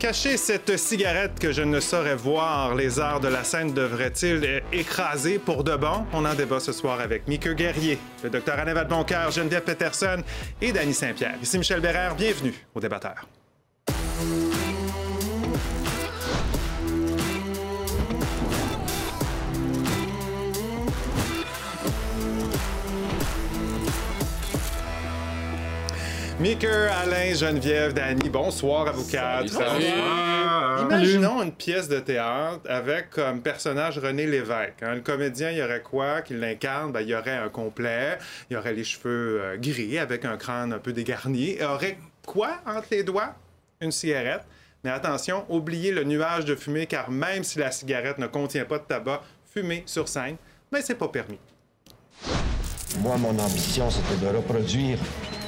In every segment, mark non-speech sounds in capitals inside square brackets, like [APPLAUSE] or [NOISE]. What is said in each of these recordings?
Cacher cette cigarette que je ne saurais voir, les arts de la scène devraient-ils écraser pour de bon? On en débat ce soir avec Mickey Guerrier, le docteur Anne Boncoeur, Geneviève Peterson et Danny Saint-Pierre. Ici Michel Bérère, bienvenue au débatteur. Micker, Alain, Geneviève, Danny, bonsoir à vous quatre. Imaginons une pièce de théâtre avec comme personnage René Lévesque. Hein. Le comédien, il y aurait quoi qui l'incarne? Ben, il y aurait un complet, il y aurait les cheveux euh, gris avec un crâne un peu dégarni. Il y aurait quoi entre les doigts? Une cigarette. Mais attention, oubliez le nuage de fumée car même si la cigarette ne contient pas de tabac, fumer sur scène, ben c'est pas permis. Moi, mon ambition, c'était de reproduire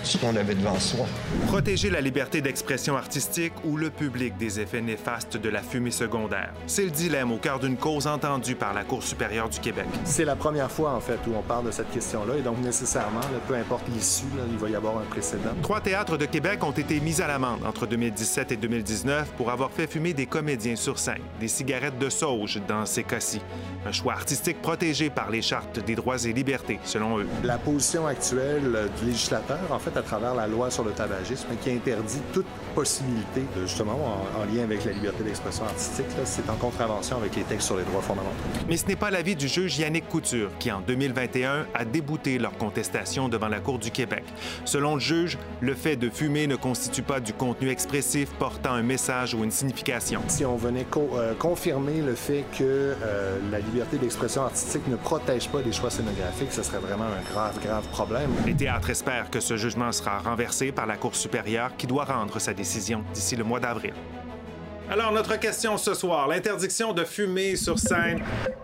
ce qu'on avait devant soi. Protéger la liberté d'expression artistique ou le public des effets néfastes de la fumée secondaire. C'est le dilemme au cœur d'une cause entendue par la Cour supérieure du Québec. C'est la première fois, en fait, où on parle de cette question-là, et donc nécessairement, peu importe l'issue, il va y avoir un précédent. Trois théâtres de Québec ont été mis à l'amende entre 2017 et 2019 pour avoir fait fumer des comédiens sur scène, des cigarettes de sauge dans ces cas-ci. Un choix artistique protégé par les chartes des droits et libertés, selon eux. La position actuelle du législateur, en fait, à travers la loi sur le tabagisme qui interdit toute possibilité, de, justement, en, lien avec la liberté d'expression artistique, c'est en contravention avec les textes sur les droits fondamentaux. Mais ce n'est pas l'avis du juge Yannick Couture, qui en 2021 a débouté leur contestation devant la Cour du Québec. Selon le juge, le fait de fumer ne constitue pas du contenu expressif portant un message ou une signification. Si on venait euh, confirmer le fait que euh, la liberté d'expression artistique ne protège pas les choix scénographiques, ce serait vraiment un grave, grave problème. Les théâtres espèrent que ce jugement sera renversé par la Cour supérieure qui doit rendre sa décision d'ici le mois d'avril. Alors, notre question ce soir, l'interdiction de fumer sur scène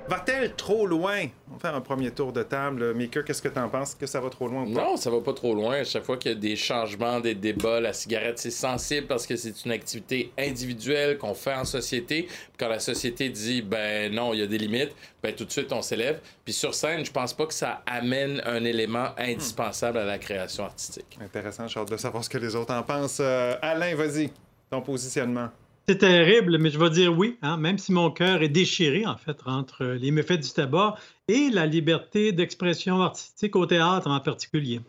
va-t-elle trop loin? Va faire un premier tour de table. Maker, qu'est-ce que tu en penses? Que ça va trop loin ou pas? Non, ça va pas trop loin. À chaque fois qu'il y a des changements, des débats, la cigarette, c'est sensible parce que c'est une activité individuelle qu'on fait en société. Quand la société dit, ben non, il y a des limites, ben tout de suite, on s'élève. Puis sur scène, je pense pas que ça amène un élément indispensable à la création artistique. Intéressant. J'ai hâte de savoir ce que les autres en pensent. Euh, Alain, vas-y, ton positionnement. C'est terrible, mais je vais dire oui, hein, même si mon cœur est déchiré, en fait, entre les méfaits du tabac et la liberté d'expression artistique au théâtre en particulier.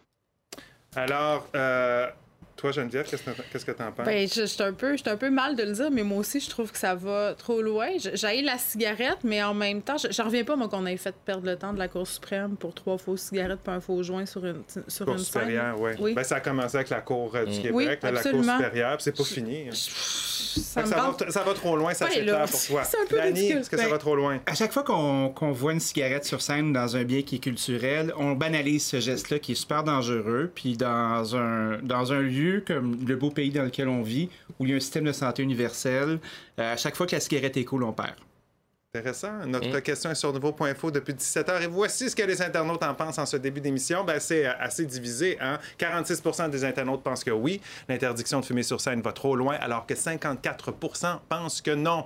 Alors, euh, toi, Geneviève, qu'est-ce que tu en penses? Ben, je, suis un, peu, un peu mal de le dire, mais moi aussi, je trouve que ça va trop loin. J'ai la cigarette, mais en même temps, je reviens pas, moi, qu'on ait fait perdre le temps de la Cour suprême pour trois fausses cigarettes et un faux joint sur une, sur Cour une supérieure, ouais. oui. Ben, ça a commencé avec la Cour euh, du mm. Québec, la Cour supérieure, c'est pas fini. Hein. Ça, va, ça, va, trop loin, ça c'est clair pour toi. C'est un peu Dani, est-ce que ça ben, va trop loin? À chaque fois qu'on voit une cigarette sur scène dans un bien qui est culturel, on banalise ce geste-là qui est super dangereux. Puis dans un, dans un lieu comme le beau pays dans lequel on vit, où il y a un système de santé universel, euh, à chaque fois que la cigarette est cool, on perd. Intéressant. Notre question est sur Nouveau.info depuis 17 h Et voici ce que les internautes en pensent en ce début d'émission. Ben, c'est euh, assez divisé. Hein? 46% des internautes pensent que oui, l'interdiction de fumer sur scène va trop loin, alors que 54% pensent que non.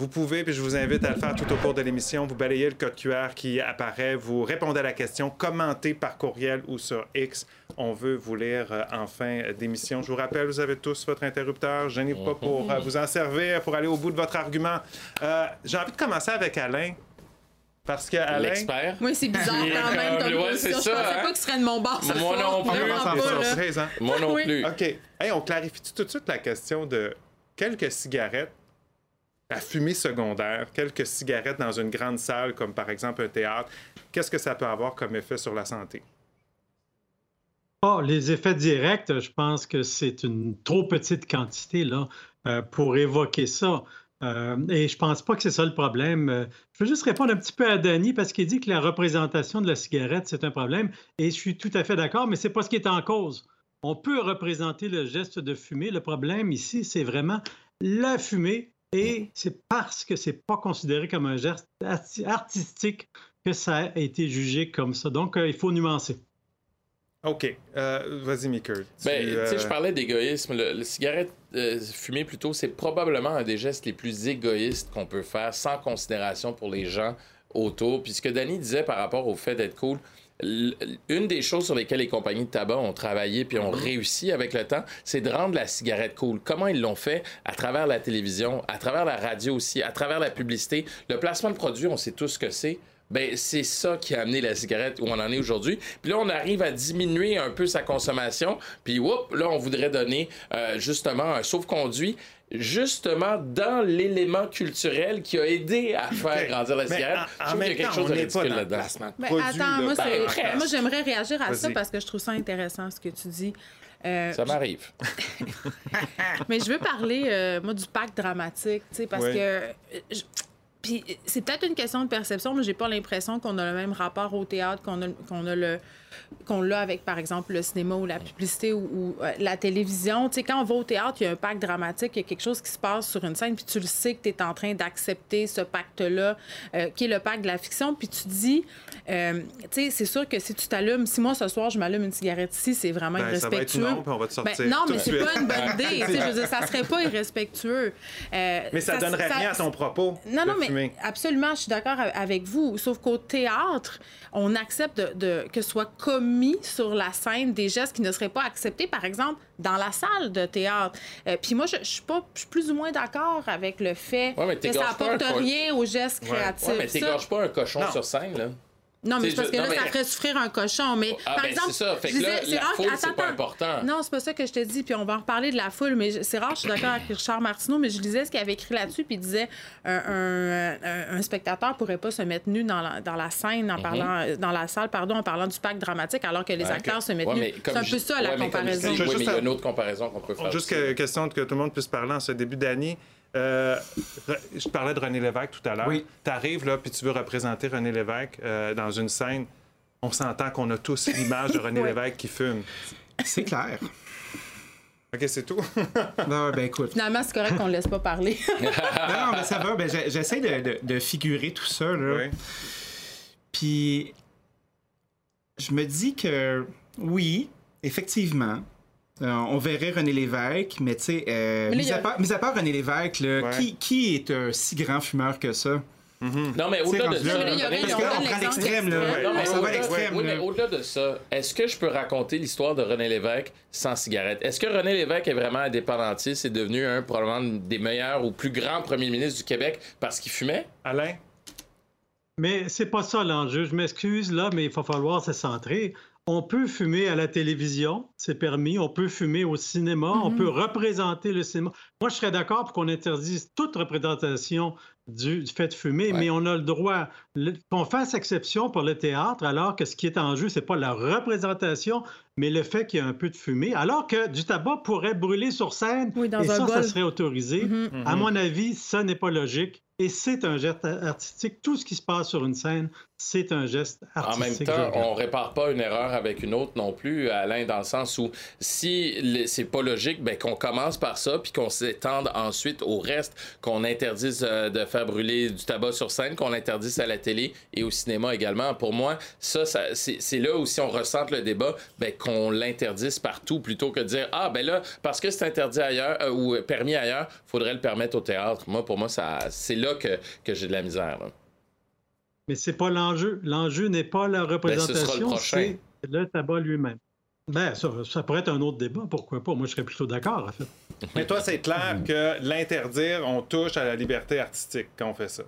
Vous pouvez, puis je vous invite à le faire tout au cours de l'émission, vous balayez le code QR qui apparaît, vous répondez à la question, commentez par courriel ou sur X. On veut vous lire euh, en fin d'émission. Je vous rappelle, vous avez tous votre interrupteur. Je n'ai pas pour euh, vous en servir, pour aller au bout de votre argument. Euh, j'ai envie de commencer avec Alain. Parce que Alain... L'expert. Oui, c'est bizarre quand même. Comme ouais, c'est ça. Je pensais hein? pas que ce serait de mon bar. Moi non plus. Hein? Moi non plus. OK. Hey, on clarifie tout de suite la question de quelques cigarettes la fumée secondaire, quelques cigarettes dans une grande salle, comme par exemple un théâtre, qu'est-ce que ça peut avoir comme effet sur la santé? Oh, les effets directs, je pense que c'est une trop petite quantité là, euh, pour évoquer ça. Euh, et je pense pas que c'est ça le problème. Euh, je veux juste répondre un petit peu à Danny parce qu'il dit que la représentation de la cigarette, c'est un problème. Et je suis tout à fait d'accord, mais c'est pas ce qui est en cause. On peut représenter le geste de fumer. Le problème ici, c'est vraiment la fumée et c'est parce que c'est pas considéré comme un geste artistique que ça a été jugé comme ça. Donc, il faut nuancer. OK. Euh, vas-y, Mickey. Ben, tu sais, je euh, parlais d'égoïsme. Le, cigarette fumée, plutôt, c'est probablement un des gestes les plus égoïstes qu'on peut faire sans considération pour les gens autour. Puis ce que Danny disait par rapport au fait d'être cool, une des choses sur lesquelles les compagnies de tabac ont travaillé puis ont réussi avec le temps, c'est de rendre la cigarette cool. Comment ils l'ont fait? À travers la télévision, à travers la radio aussi, à travers la publicité. Le placement de produits, on sait tous ce que c'est. Ben, c'est ça qui a amené la cigarette où on en est aujourd'hui. Puis là, on arrive à diminuer un peu sa consommation. Puis, whoop, là, on voudrait donner euh, justement un sauf-conduit justement dans l'élément culturel qui a aidé à faire grandir la cigarette. En, en même quelque temps, chose de ridicule là-dedans. Mais attends, moi, ben, moi j'aimerais réagir à ça parce que je trouve ça intéressant ce que tu dis. Euh, ça m'arrive. [LAUGHS] mais je veux parler, euh, moi, du pacte dramatique, tu sais, parce que. Euh, c'est peut-être une question de perception, mais j'ai pas l'impression qu'on a le même rapport au théâtre, qu'on a, qu'on a le qu'on l'a avec, par exemple, le cinéma ou la publicité ou, euh, la télévision. Tu sais, quand on va au théâtre, il y a un pacte dramatique, il y a quelque chose qui se passe sur une scène, puis tu le sais que tu es en train d'accepter ce pacte-là, euh, qui est le pacte de la fiction, puis tu dis, euh, tu sais, c'est sûr que si tu t'allumes, si moi, ce soir, je m'allume une cigarette ici, c'est vraiment ben, irrespectueux. Ça va être non, on va te sortir ben, non, mais c'est pas une bonne [LAUGHS] idée. je veux dire, ça serait pas irrespectueux. mais ça, donnerait rien à ton propos. Non, non, mais absolument, je suis d'accord avec vous. Sauf qu'au théâtre, on accepte de, que ce soit commis sur la scène des gestes qui ne seraient pas acceptés, par exemple, dans la salle de théâtre. Euh, puis moi, je, suis pas, plus ou moins d'accord avec le fait que ça apporte rien aux gestes créatifs. Ouais, mais t'égorges pas un cochon sur scène, là. Non, mais parce que là, ça ferait souffrir un cochon. Mais ah, par ben, exemple, c'est ça. Fait que là, la foule, c'est pas important. Non, c'est pas ça que je te dis. Puis on va en reparler de la foule. Mais c'est rare, je suis d'accord avec Richard Martineau, mais je lisais ce qu'il avait écrit là-dessus. Puis il disait un, un, un, spectateur pourrait pas se mettre nu dans la, dans la scène, en mhm. parlant, dans la salle, pardon, en parlant du pacte dramatique, alors que les acteurs se mettent nus. C'est un peu ça, la comparaison. Oui, mais il y a une autre comparaison qu'on peut faire. Juste question que tout le monde puisse parler en ce début d'année. Euh, je parlais de René Lévesque tout à l'heure. Oui. Tu arrives là, puis tu veux représenter René Lévesque euh, dans une scène on s'entend qu'on a tous l'image de René [LAUGHS] Lévesque qui fume. C'est clair. OK, c'est tout? [LAUGHS] non, ben écoute. Finalement, c'est correct qu'on ne laisse pas parler. [LAUGHS] non, non, mais ça va. Ben, j'essaie de, de, figurer tout ça. Là. Oui. Puis, je me dis que oui, effectivement, euh, on verrait René Lévesque, mais tu sais, euh, mis, à part, René Lévesque, qui, qui est un si grand fumeur que ça? Mhm. Non, mais au-delà de ça. au-delà de ça, est-ce que je peux raconter l'histoire de René Lévesque sans cigarette? Est-ce que René Lévesque est vraiment indépendantiste et devenu un probablement des meilleurs ou plus grands premiers ministres du Québec parce qu'il fumait? Alain? Mais c'est pas ça l'enjeu. Je m'excuse là, mais il va falloir se centrer. On peut fumer à la télévision, c'est permis. On peut fumer au cinéma. On mhm. peut représenter le cinéma. Moi, je serais d'accord pour qu'on interdise toute représentation du, fait de fumer, mais on a le droit qu'on fasse exception pour le théâtre, alors que ce qui est en jeu, c'est pas la représentation, mais le fait qu'il y a un peu de fumée, alors que du tabac pourrait brûler sur scène, et ça, ça serait autorisé. Mm-hmm. À mon avis, ça n'est pas logique. Et c'est un geste artistique. Tout ce qui se passe sur une scène, c'est un geste artistique. En même temps, on répare pas une erreur avec une autre non plus, Alain, dans le sens où si c'est pas logique, ben, qu'on commence par ça, puis qu'on s'étende ensuite au reste, qu'on interdise euh, de faire brûler du tabac sur scène, qu'on l'interdise à la télé et au cinéma également. Pour moi, ça, c'est là où si on ressent le débat, ben, qu'on l'interdise partout plutôt que de dire ah ben là parce que c'est interdit ailleurs euh, ou permis ailleurs, faudrait le permettre au théâtre. Moi, pour moi, ça c'est là que, que j'ai de la misère. Là. Mais c'est pas l'enjeu. L'enjeu n'est pas la représentation, ben, c'est le tabac lui-même. Ben, ça, ça, pourrait être un autre débat, pourquoi pas? Moi, je serais plutôt d'accord, en fait. Mais toi, c'est clair que l'interdire, on touche à la liberté artistique quand on fait ça.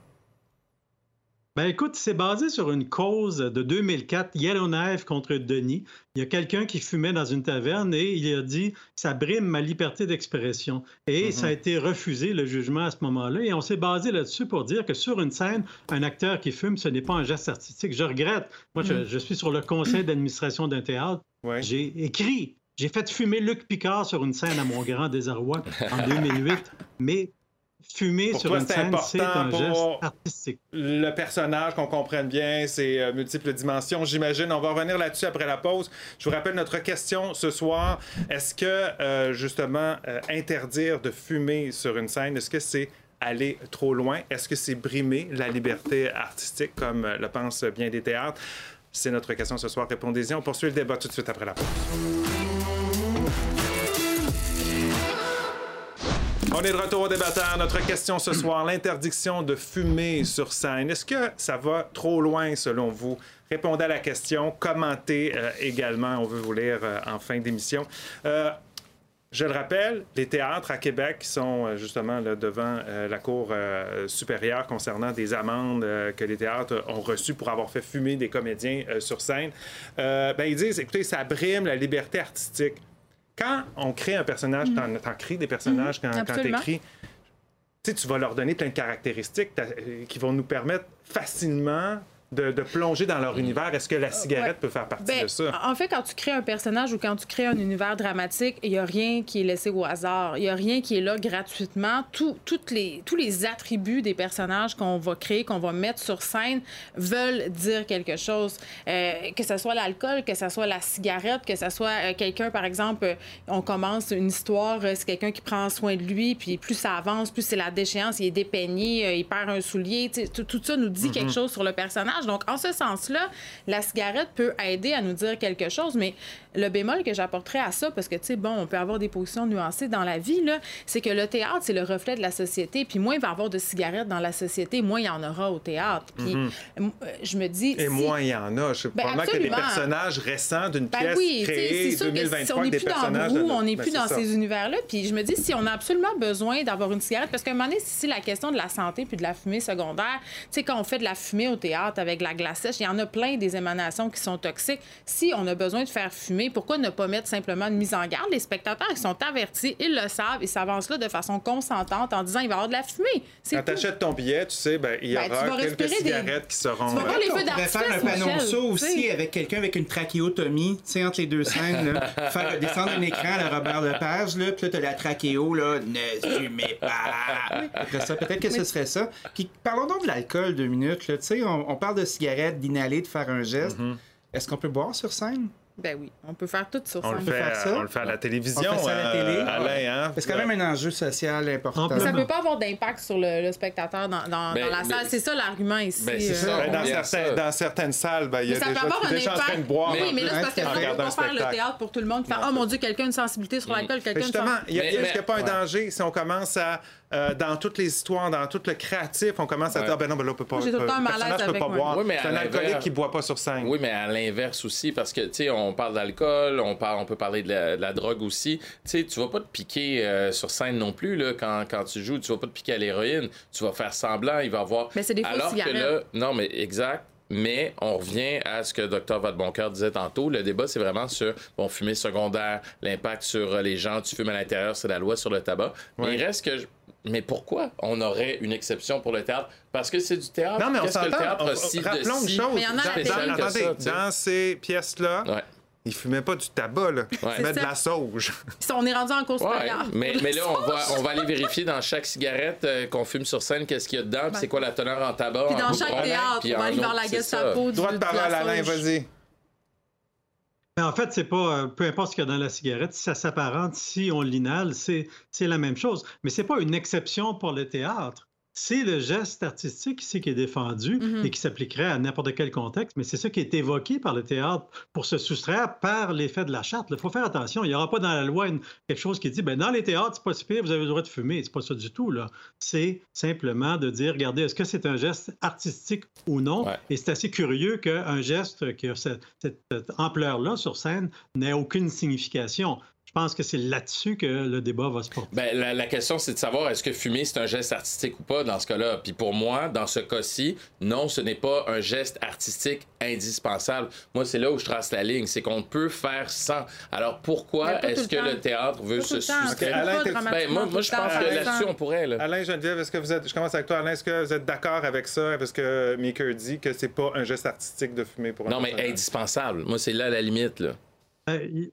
Ben écoute, c'est basé sur une cause de 2004, Yellowknife contre Denis. Il y a quelqu'un qui fumait dans une taverne et il a dit ça brime ma liberté d'expression. Et ça a été refusé, le jugement à ce moment-là. Et on s'est basé là-dessus pour dire que sur une scène, un acteur qui fume, ce n'est pas un geste artistique. Je regrette. Moi, je, mhm. suis sur le conseil d'administration d'un théâtre. J'ai écrit j'ai fait fumer Luc Picard sur une scène à mon grand désarroi en [LAUGHS] 2008, mais fumer sur une scène, c'est un geste artistique. Le personnage, qu'on comprenne bien, ses euh, multiples dimensions, j'imagine. On va revenir là-dessus après la pause. Je vous rappelle notre question ce soir. Est-ce que, euh, justement, euh, interdire de fumer sur une scène, est-ce que c'est aller trop loin? Est-ce que c'est brimer la liberté artistique, comme le pensent bien des théâtres? C'est notre question ce soir. Répondez-y. On poursuit le débat tout de suite après la pause. On est de retour au débatteur. Notre question ce soir, l'interdiction de fumer sur scène. Est-ce que ça va trop loin selon vous? Répondez à la question, commentez euh, également. On veut vous lire euh, en fin d'émission. Euh, je le rappelle, les théâtres à Québec sont justement devant la Cour supérieure concernant des amendes que les théâtres ont reçues pour avoir fait fumer des comédiens sur scène, ben, ils disent, écoutez, ça brime la liberté artistique. Quand on crée un personnage, t'en, t'en crées des personnages quand, quand Absolument. t'écris, tu sais, tu vas leur donner plein de caractéristiques euh, qui vont nous permettre facilement de, de plonger dans leur univers. Est-ce que la cigarette ouais. peut faire partie Ben, de ça? En fait, quand tu crées un personnage ou quand tu crées un univers dramatique, il n'y a rien qui est laissé au hasard. Il n'y a rien qui est là gratuitement. Tout- toutes les, tous les attributs des personnages qu'on va créer, qu'on va mettre sur scène, veulent dire quelque chose. Euh, que ce soit l'alcool, que ce soit la cigarette, que ce soit euh, quelqu'un, par exemple, euh, on commence une histoire, c'est quelqu'un qui prend soin de lui, puis plus ça avance, plus c'est la déchéance, il est dépeigné, il perd un soulier. Tout, tout ça nous dit quelque chose sur le personnage. Donc, en ce sens-là, la cigarette peut aider à nous dire quelque chose, mais le bémol que j'apporterais à ça, parce que, tu sais, bon, on peut avoir des positions nuancées dans la vie, là, c'est que le théâtre, c'est le reflet de la société. Puis moins il va y avoir de cigarettes dans la société, moins il y en aura au théâtre. Puis euh, je me dis... Et si- moins il y en a. Je sais Ben, probablement a des personnages récents d'une Ben pièce oui, créée c'est sûr que si 2023 on n'est plus dans de- on n'est Ben, plus c'est dans ça. ces univers-là. Puis je me dis, si on a absolument besoin d'avoir une cigarette, parce qu'à un moment donné, si la question de la santé puis de la fumée secondaire, tu sais, quand on fait de la fumée au théâtre avec la glace sèche, il y en a plein des émanations qui sont toxiques. Si on a besoin de faire fumer, pourquoi ne pas mettre simplement une mise en garde? Les spectateurs, ils sont avertis, ils le savent, ils s'avancent là de façon consentante en disant, il va y avoir de la fumée. C'est Quand tu achètes ton billet, tu sais, ben, il y Ben, aura quelques des- cigarettes qui seront. Tu vas voir euh, les feux d'artifice, faire un ça aussi avec quelqu'un avec une trachéotomie, tu sais, entre les deux scènes, là. [LAUGHS] faire descendre un écran à la Robert Lepage, là, puis là, t'as la trachéo, là, ne fumez pas. Après ça, peut-être que ce serait ça. Puis parlons donc de l'alcool deux minutes, là, tu sais, on, on parle de cigarette, d'inhaler, de faire un geste. Mm-hmm. Est-ce qu'on peut boire sur scène? Ben oui, on peut faire tout sur On le, scène. fait, faire ça? on le fait à la télévision. On fait ça à la euh, télé? Alain, hein? C'est quand même un enjeu social important. Ça peut pas avoir d'impact sur le, le spectateur dans, dans- Ben, dans la mais- salle. C'est ça l'argument ici. Ben, euh. ça. Ben, dans, on vient à certains- ça. dans certaines salles, ben, il y Mais a peut avoir un déjà en train de impact. boire. oui, mais là, c'est parce que on peut pas faire le théâtre pour tout le monde. Faire, oh mon Dieu, quelqu'un a une sensibilité sur l'alcool, quelqu'un Mais justement, il y a- Mais- est-ce qu'il n'y a mais- pas un danger si on commence à, euh, dans toutes les histoires, dans tout le créatif, on commence à dire, ah, ben non, ben là, on peut pas. J'ai tout le temps malaise peut avec pas moi. boire. Oui, mais c'est un alcoolique l'inverse- qui boit pas sur scène. Oui, mais à l'inverse aussi, parce que, tu sais, on parle d'alcool, on, parle, on peut parler de la, de la drogue aussi. Tu sais, tu vas pas te piquer euh, sur scène non plus, là, quand, quand tu joues. Tu vas pas te piquer à l'héroïne. Tu vas faire semblant, il va avoir... Mais c'est des fausses Alors que là... Non, mais exact. Mais on revient à ce que Dr. Vadeboncoeur disait tantôt. Le débat, c'est vraiment sur bon, fumée secondaire, l'impact sur euh, les gens. Tu fumes à l'intérieur, c'est la loi sur le tabac. Mais il reste que... Mais pourquoi on aurait une exception pour le théâtre? Parce que c'est du théâtre. Non, mais on Qu'est-ce que le théâtre on- a si de Rappelons une chose. Mais il y en a Dans- dans- attendez, ça, dans ces pièces-là, Ouais. ils fumaient pas du tabac, là. Ils fumaient de la sauge. On est rendu en course Ouais, mais, mais là, on va, [LAUGHS] on va aller vérifier dans chaque cigarette euh, qu'on fume sur scène qu'est-ce qu'il y a dedans, puis c'est quoi la teneur en tabac. Puis en dans chaque théâtre, on va aller vers la. Gestapo. du- Droit de parole, Alain, vas-y. En fait, c'est pas euh, peu importe ce qu'il y a dans la cigarette, si ça s'apparente, si on l'inhale, c'est c'est la même chose. Mais c'est pas une exception pour le théâtre. C'est le geste artistique ici qui est défendu Mhm. et qui s'appliquerait à n'importe quel contexte, mais c'est ça qui est évoqué par le théâtre pour se soustraire par l'effet de la charte. Il faut faire attention. Il n'y aura pas dans la loi une- quelque chose qui dit ben, dans les théâtres, c'est pas si pire, vous avez le droit de fumer. C'est pas ça du tout. là. C'est simplement de dire regardez, est-ce que c'est un geste artistique ou non? Ouais. Et c'est assez curieux qu'un geste qui a cette ampleur-là sur scène n'ait aucune signification. Je pense que c'est là-dessus que le débat va se porter. Ben, la, la question, c'est de savoir est-ce que fumer, c'est un geste artistique ou pas dans ce cas-là? Puis pour moi, dans ce cas-ci, non, ce n'est pas un geste artistique indispensable. Moi, c'est là où je trace la ligne. C'est qu'on peut faire sans. Alors pourquoi pas tout est-ce que le théâtre veut se soustraire? Ben, moi, je pense que là-dessus, on pourrait. Là. Alain Geneviève, est-ce que vous êtes. Je commence avec toi, Alain. Est-ce que vous êtes d'accord avec ça, avec ce que Maker dit, que c'est pas un geste artistique de fumer pour un Non, mais indispensable. Moi, c'est là la limite. Là. Euh,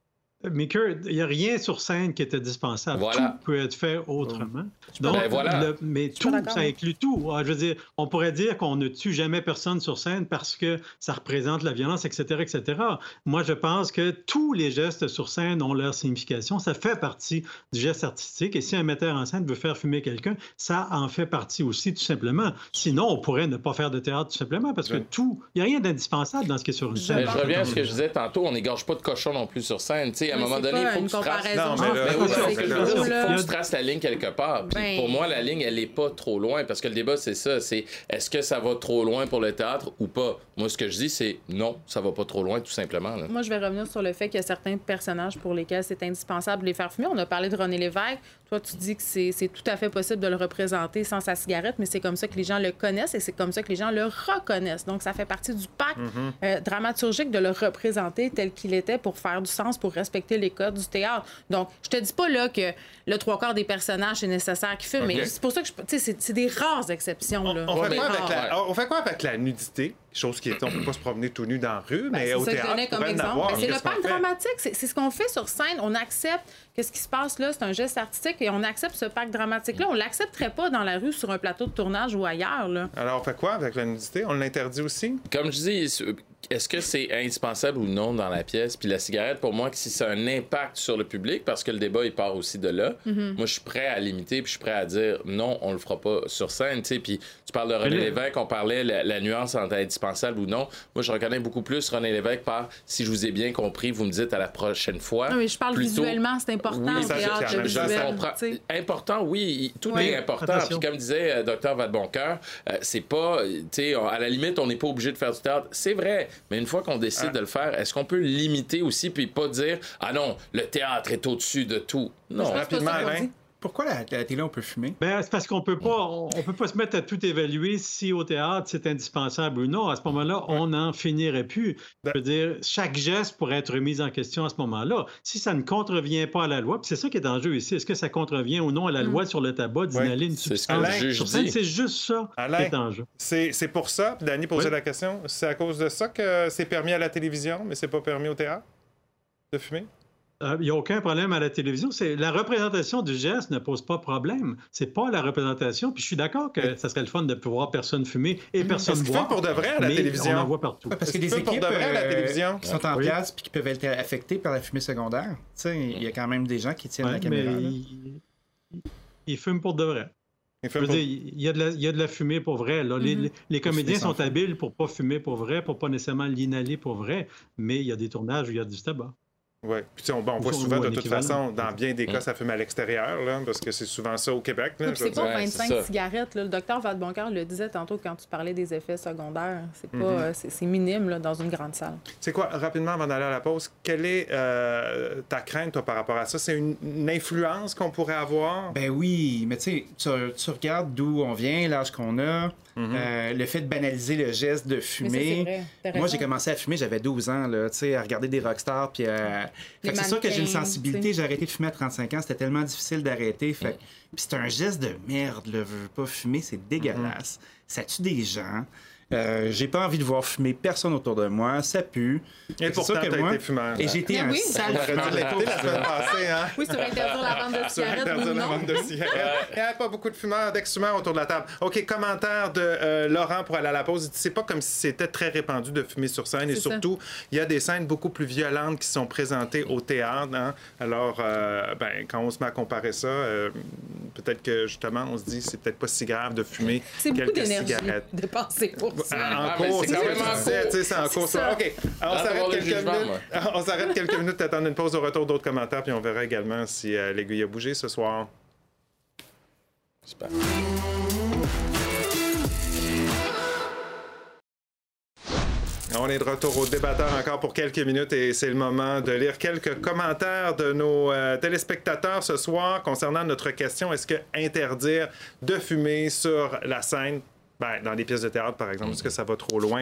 Mais que il n'y a rien sur scène qui est indispensable. Voilà. Tout peut être fait autrement. Donc, Ben voilà. le- mais tout, ça inclut tout. Ah, Je veux dire, on pourrait dire qu'on ne tue jamais personne sur scène parce que ça représente la violence, etc., etc. Moi, je pense que tous les gestes sur scène ont leur signification. Ça fait partie du geste artistique. Et si un metteur en scène veut faire fumer quelqu'un, ça en fait partie aussi, tout simplement. Sinon, on pourrait ne pas faire de théâtre, tout simplement, parce que tout, il n'y a rien d'indispensable dans ce qui est sur une Mais scène. je reviens à ce que je disais tantôt, on n'égorge pas de cochon non plus sur scène. Tu sais, à un moment donné, il faut que tu traces. comparaison. Non, mais là, oui, c'est non, que c'est là, que c'est faut là. que tu traces la ligne quelque part. Puis Ben- pour moi, la ligne, elle est pas trop loin parce que le débat, c'est ça. C'est est-ce que ça va trop loin pour le théâtre ou pas? Moi, ce que je dis, c'est non, ça va pas trop loin, tout simplement. là. Moi, je vais revenir sur le fait qu'il y a certains personnages pour lesquels c'est indispensable de les faire fumer. On a parlé de René Lévesque. Toi, tu dis que c'est c'est tout à fait possible de le représenter sans sa cigarette, mais c'est comme ça que les gens le connaissent et c'est comme ça que les gens le reconnaissent. Donc, ça fait partie du pacte euh, dramaturgique de le représenter tel qu'il était pour faire du sens, pour respecter les codes du théâtre. Donc, je te dis pas là que le trois quarts des personnages, c'est nécessaire qu'ils fument, mais c'est pour ça que je. Tu sais, c'est- des rares exceptions. Là. On fait, rares. la, on fait quoi avec la nudité? Chose qui est, on peut pas se promener tout nu dans la rue, mais Ben, au que je théâtre, comme. Ben, c'est le fait? dramatique. C'est c'est ce qu'on fait sur scène. On accepte que ce qui se passe là, c'est un geste artistique et on accepte ce pacte dramatique-là. On l'accepterait pas dans la rue sur un plateau de tournage ou ailleurs. Là. Alors, on fait quoi avec la nudité? On l'interdit aussi? Comme je dis, est-ce que c'est indispensable ou non dans la pièce? Puis la cigarette, pour moi, si ça a un impact sur le public, parce que le débat, il part aussi de là, Mm-hmm. moi, je suis prêt à limiter, puis je suis prêt à dire non, on le fera pas sur scène. tu sais. Puis tu parles de René Lévesque, on parlait la, la nuance entre indispensable ou non. Moi, je reconnais beaucoup plus René Lévesque par si je vous ai bien compris, vous me dites à la prochaine fois. Non, mais je parle Plutôt- visuellement, c'est important. Oui, ça, je visuel. Important, oui, tout est important. Attention. Puis comme disait euh, Dr Vadeboncoeur, euh, c'est pas, tu sais, à la limite, on n'est pas obligé de faire du théâtre. C'est vrai, mais une fois qu'on décide de le faire, est-ce qu'on peut limiter aussi puis pas dire ah non, le théâtre est au-dessus de tout? Non. C'est pas Rapidement, dit. Pourquoi la, la télé, on peut fumer? Ben, c'est parce qu'on peut pas, on, on peut pas se mettre à tout évaluer si au théâtre c'est indispensable ou non. À ce moment-là, on n'en finirait plus. Je veux dire, chaque geste pourrait être remis en question à ce moment-là. Si ça ne contrevient pas à la loi, c'est ça qui est en jeu ici, est-ce que ça contrevient ou non à la loi sur le tabac d'inhaler une c'est ce que substance? c'est juste ça Alain. qui est en jeu. C'est pour ça, Danny posait Oui. la question, c'est à cause de ça que c'est permis à la télévision, mais c'est pas permis au théâtre de fumer? Il n'y Euh, a aucun problème à la télévision. C'est la représentation du geste ne pose pas problème. C'est pas la représentation. Puis je suis d'accord que ça serait le fun de pouvoir personne fumer et personne Est-ce qu'ils boire. fument pour de vrai à la mais télévision? On en voit partout. Parce que des qu'ils fument pour équipes de vrai à la euh, télévision? qui sont en Oui. place puis qui peuvent être affectées par la fumée secondaire. Tu sais, il y a quand même des gens qui tiennent Ouais, la caméra. mais là. il, il fume pour de vrai. Ils fument pour- y, a de la, il y a de la fumée pour vrai. là. Les, Mhm. les- les comédiens sont habiles pour pas fumer pour vrai, pour pas nécessairement l'inhaler pour vrai, mais il y a des tournages où il y a du tabac. Oui. Puis tu sais, on, bon, on voit ou souvent de toute façon, dans bien des cas, ça fume à l'extérieur, là, parce que c'est souvent ça au Québec. Là, Oui, c'est pas dire. Ouais, c'est 25 ça. cigarettes. là. Le docteur Vadeboncoeur le disait tantôt quand tu parlais des effets secondaires. C'est pas, Mhm. euh, c'est c'est minime là, dans une grande salle. C'est quoi, rapidement, avant d'aller à la pause, quelle est euh, ta crainte, toi, par rapport à ça? C'est une, une influence qu'on pourrait avoir? Ben oui, mais tu sais, tu, regardes d'où on vient, l'âge qu'on a, euh, le fait de banaliser le geste de Mais ça, c'est fumer. vrai. T'as Moi, j'ai commencé à fumer, j'avais 12 ans, là, tu sais, à regarder des rockstars, puis à... Fait c'est sûr que j'ai une sensibilité. J'ai arrêté de fumer à 35 ans, c'était tellement difficile d'arrêter. Fait Puis c'est un geste de merde, le veux pas fumer, c'est dégueulasse. Ça tue des gens. Euh, j'ai pas envie de voir fumer personne autour de moi, ça pue. Et C'est pourtant, sûr que t'as moi- été fumeur. Et j'ai été Mais un oui, sale ça- fumeur. la semaine passée, hein? Oui, sur interdire la vente de Sur cigarettes, interdire la vente de cigarettes. [LAUGHS] Il n'y a pas beaucoup de fumeurs, d'ex-fumeurs autour de la table. OK, commentaire de euh, Laurent pour aller à la pause. C'est pas comme si c'était très répandu de fumer sur scène. Et ça. surtout, il y a des scènes beaucoup plus violentes qui sont présentées au théâtre. hein. Alors, euh, ben, quand on se met à comparer ça, euh, peut-être que justement, on se dit c'est peut-être pas si grave de fumer C'est beaucoup quelques d'énergie cigarettes. dépensée pour ça. En cours, c'est quand même en c'est cours. OK, [LAUGHS] on s'arrête quelques minutes. On s'arrête quelques minutes, attendre une pause au retour d'autres commentaires, puis on verra également si euh, l'aiguille a bougé ce soir. Super. On est de retour au débatteur encore pour quelques minutes et c'est le moment de lire quelques commentaires de nos euh, téléspectateurs ce soir concernant notre question est-ce que interdire de fumer sur la scène ben, dans les pièces de théâtre, par exemple, est-ce que ça va trop loin?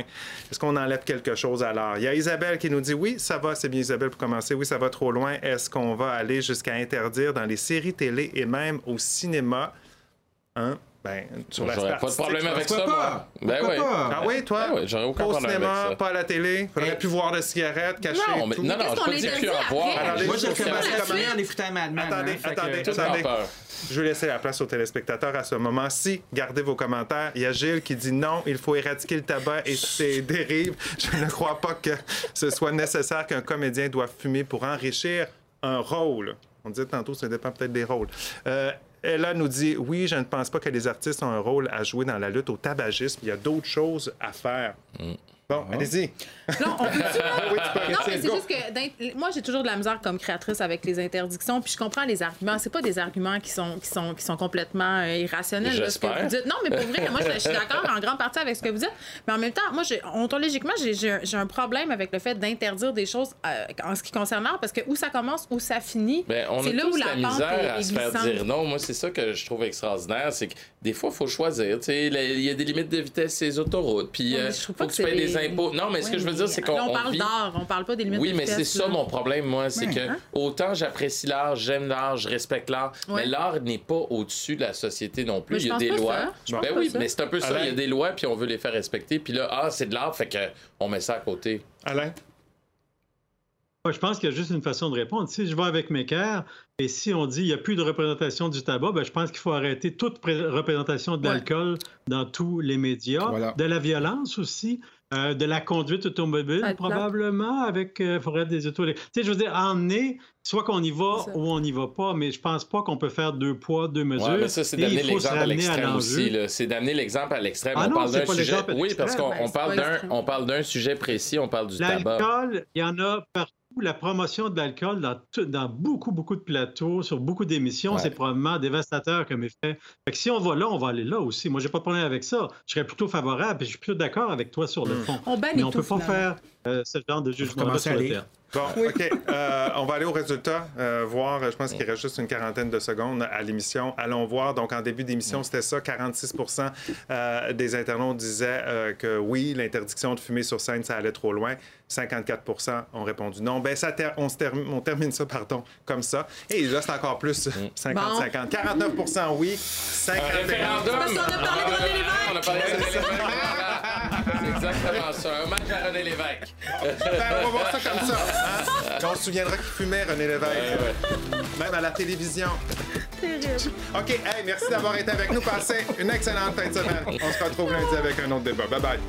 Est-ce qu'on enlève quelque chose alors? Il y a Isabelle qui nous dit oui, ça va, c'est bien Isabelle pour commencer. Oui, ça va trop loin. Est-ce qu'on va aller jusqu'à interdire dans les séries télé et même au cinéma? Hein? Ben, sur l'aspect J'aurais pas de problème avec ça, Pourquoi moi. pas? Ben Pourquoi oui. pas? ah oui, toi? Ben oui, j'aurais aucun pas au problème cinéma, avec ça. pas à la télé. Faudrait plus voir de cigarettes cachées. Non, mais, tout. non, non, je peux dire plus en voir. Attendez, Moi, j'ai fumer suite. en écoutant Mad Men. Attendez, hein, attendez, attendez. Je vais laisser la place aux téléspectateurs à ce moment-ci. Gardez vos commentaires. Il y a Gilles qui dit non, il faut éradiquer le tabac et ses dérives. Je ne crois pas que ce soit nécessaire qu'un comédien doive fumer pour enrichir un rôle. On disait tantôt, ça dépend peut-être des rôles. Euh, Ella nous dit oui, je ne pense pas que les artistes ont un rôle à jouer dans la lutte au tabagisme. Il y a d'autres choses à faire. Bon, allez-y. Non, on peut [LAUGHS] Oui, tu peux Non, mais c'est juste que d'int- moi j'ai toujours de la misère comme créatrice avec les interdictions, puis je comprends les arguments. C'est pas des arguments qui sont qui sont qui sont complètement euh, irrationnels. là, ce que vous dites. Non, mais pour vrai, moi je, je suis d'accord en grande partie avec ce que vous dites, mais en même temps, moi j'ai- ontologiquement j'ai- j'ai un- problème avec le fait d'interdire des choses euh, en ce qui concerne l'art, parce que où ça commence, où ça finit, Ben, c'est là où la, la, pente misère est, à est se faire dire non. Moi, c'est ça que je trouve extraordinaire, c'est que des fois, il faut choisir. Tu sais, la- il y a des limites de vitesse sur les autoroutes, puis Ouais, euh, faut que que tu payes des des- impôts. Non, mais ce que je veux dire, c'est qu'on on parle vit- d'art, on parle pas des limites Oui, de mais c'est vitesse, ça mon problème, moi. C'est Ouais. que Hein? autant j'apprécie l'art, j'aime l'art, je respecte l'art, Ouais. mais l'art n'est pas au-dessus de la société non plus. Il y a des lois. Ben oui, mais c'est un peu ça. Il y a des lois, puis on veut les faire respecter. Puis là, ah, c'est de l'art, fait que on met ça à côté. Alain? Je pense qu'il y a juste une façon de répondre. Si je vais avec Mecker et si on dit qu'il n'y a plus de représentation du tabac, ben, je pense qu'il faut arrêter toute pré- représentation de Ouais. l'alcool dans tous les médias, Voilà. de la violence aussi. euh, de la conduite automobile, probablement, avec euh, faudrait des autos. Tu sais, je veux dire, emmener, soit qu'on y va ou on n'y va pas, mais je pense pas qu'on peut faire deux poids, deux mesures. Ouais, mais ça, c'est d'amener il l'exemple à l'extrême aussi. là. C'est d'amener l'exemple à l'extrême. Ah on non, parle d'un sujet. Oui, parce qu'on Ben, parle d'un sujet précis, on parle du tabac. L'alcool, il y en a partout. La promotion de l'alcool dans, tout- dans beaucoup, beaucoup de plateaux, sur beaucoup d'émissions, Ouais. c'est probablement dévastateur comme effet. Fait que si on va là, on va aller là aussi. Moi, j'ai pas de problème avec ça. Je serais plutôt favorable et je suis plutôt d'accord avec toi sur le fond. On bannit Mais on tout, peut pas faire euh, ce genre de jugement sur le terrain. Bon, OK. Euh, on va aller au résultat, euh, voir. Je pense qu'il reste juste une quarantaine de secondes à l'émission. Allons voir. Donc, en début d'émission, c'était ça. 46% euh, des internautes disaient euh, que oui, l'interdiction de fumer sur scène, ça allait trop loin. 54% ont répondu non. Ben, ça ter- on, termine, on termine ça, pardon, comme ça. Et là, c'est encore plus 50-50. 49% oui, 51 Référendum! parce qu'on a parlé de René Lévesque. On a parlé de René Lévesque. [LAUGHS] C'est exactement ça. Un hommage à René Lévesque. Ben, on va voir ça comme ça. hein? On se souviendra qu'il fumait, René Lévesque. Même à la télévision. Terrible. OK, hey, merci d'avoir été avec nous. Passez une excellente fin de semaine. On se retrouve lundi avec un autre débat. Bye bye.